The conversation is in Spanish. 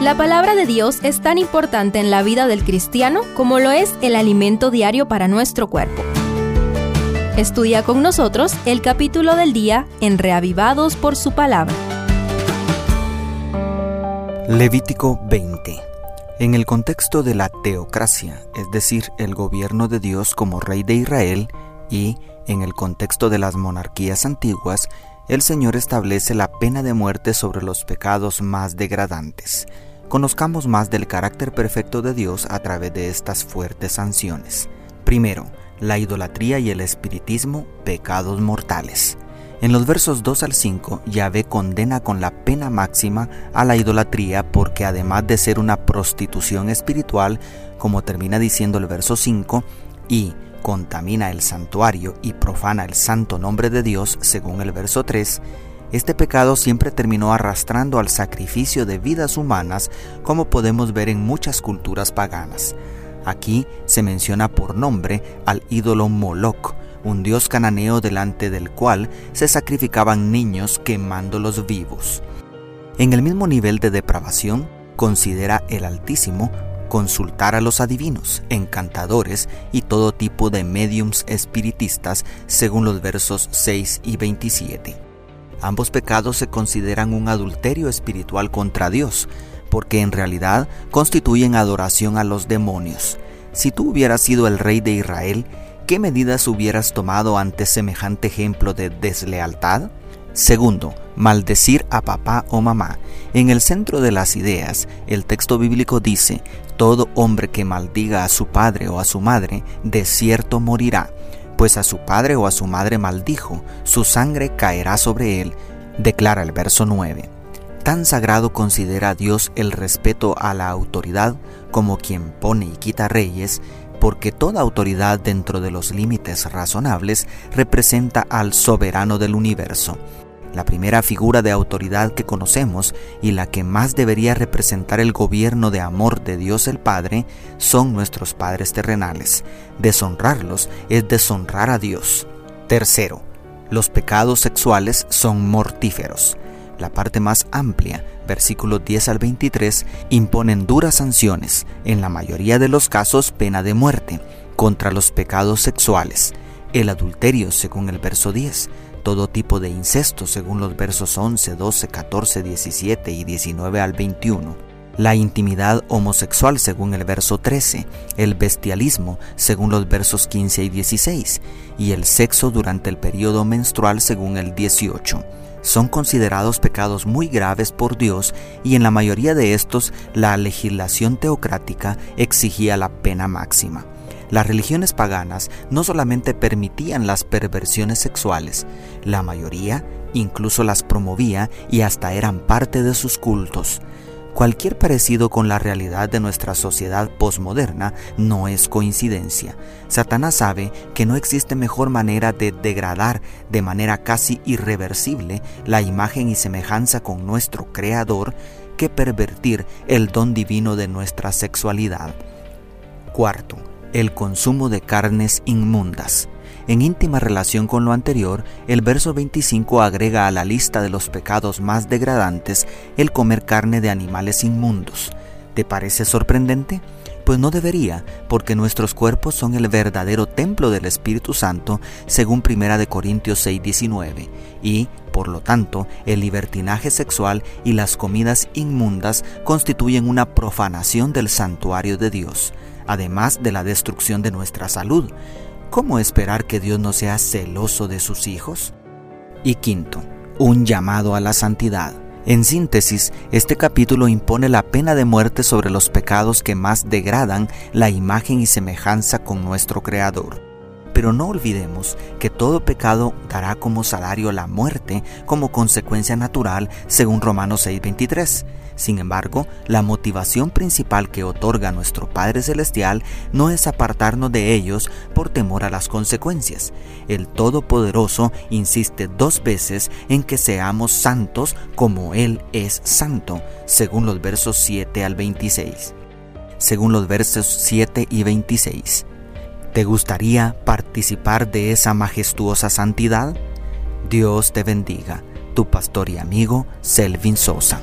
La palabra de Dios es tan importante en la vida del cristiano como lo es el alimento diario para nuestro cuerpo. Estudia con nosotros el capítulo del día en Reavivados por su palabra. Levítico 20. En el contexto de la teocracia, es decir, el gobierno de Dios como rey de Israel, y en el contexto de las monarquías antiguas, el Señor establece la pena de muerte sobre los pecados más degradantes. Conozcamos más del carácter perfecto de Dios a través de estas fuertes sanciones. Primero, la idolatría y el espiritismo, pecados mortales. En los versos 2 al 5, Yahvé condena con la pena máxima a la idolatría porque además de ser una prostitución espiritual, como termina diciendo el verso 5, y contamina el santuario y profana el santo nombre de Dios, según el verso 3, este pecado siempre terminó arrastrando al sacrificio de vidas humanas, como podemos ver en muchas culturas paganas. Aquí se menciona por nombre al ídolo Moloch, un dios cananeo delante del cual se sacrificaban niños quemándolos vivos. En el mismo nivel de depravación, considera el Altísimo consultar a los adivinos, encantadores y todo tipo de mediums espiritistas según los versos 6 y 27. Ambos pecados se consideran un adulterio espiritual contra Dios, porque en realidad constituyen adoración a los demonios. Si tú hubieras sido el rey de Israel, ¿qué medidas hubieras tomado ante semejante ejemplo de deslealtad? Segundo, maldecir a papá o mamá. En el centro de las ideas, el texto bíblico dice, todo hombre que maldiga a su padre o a su madre, de cierto morirá, pues a su padre o a su madre maldijo, su sangre caerá sobre él, declara el verso 9. Tan sagrado considera Dios el respeto a la autoridad como quien pone y quita reyes, porque toda autoridad dentro de los límites razonables representa al soberano del universo. La primera figura de autoridad que conocemos y la que más debería representar el gobierno de amor de Dios el Padre son nuestros padres terrenales. Deshonrarlos es deshonrar a Dios. Tercero, los pecados sexuales son mortíferos la parte más amplia, versículos 10 al 23, imponen duras sanciones, en la mayoría de los casos pena de muerte, contra los pecados sexuales, el adulterio según el verso 10, todo tipo de incesto según los versos 11, 12, 14, 17 y 19 al 21, la intimidad homosexual según el verso 13, el bestialismo según los versos 15 y 16, y el sexo durante el periodo menstrual según el 18 son considerados pecados muy graves por Dios y en la mayoría de estos la legislación teocrática exigía la pena máxima. Las religiones paganas no solamente permitían las perversiones sexuales, la mayoría incluso las promovía y hasta eran parte de sus cultos. Cualquier parecido con la realidad de nuestra sociedad posmoderna no es coincidencia. Satanás sabe que no existe mejor manera de degradar de manera casi irreversible la imagen y semejanza con nuestro Creador que pervertir el don divino de nuestra sexualidad. Cuarto, el consumo de carnes inmundas. En íntima relación con lo anterior, el verso 25 agrega a la lista de los pecados más degradantes el comer carne de animales inmundos. ¿Te parece sorprendente? Pues no debería, porque nuestros cuerpos son el verdadero templo del Espíritu Santo, según 1 Corintios 6:19, y, por lo tanto, el libertinaje sexual y las comidas inmundas constituyen una profanación del santuario de Dios, además de la destrucción de nuestra salud. ¿cómo esperar que Dios no sea celoso de sus hijos? Y quinto, un llamado a la santidad. En síntesis, este capítulo impone la pena de muerte sobre los pecados que más degradan la imagen y semejanza con nuestro Creador. Pero no olvidemos que todo pecado dará como salario la muerte como consecuencia natural según Romanos 6:23. Sin embargo, la motivación principal que otorga nuestro Padre Celestial no es apartarnos de ellos por temor a las consecuencias. El Todopoderoso insiste dos veces en que seamos santos como Él es santo, según los versos 7 al 26. Según los versos 7 y 26. ¿Te gustaría participar de esa majestuosa santidad? Dios te bendiga, tu pastor y amigo Selvin Sosa.